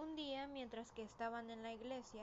Un día, mientras que estaban en la iglesia,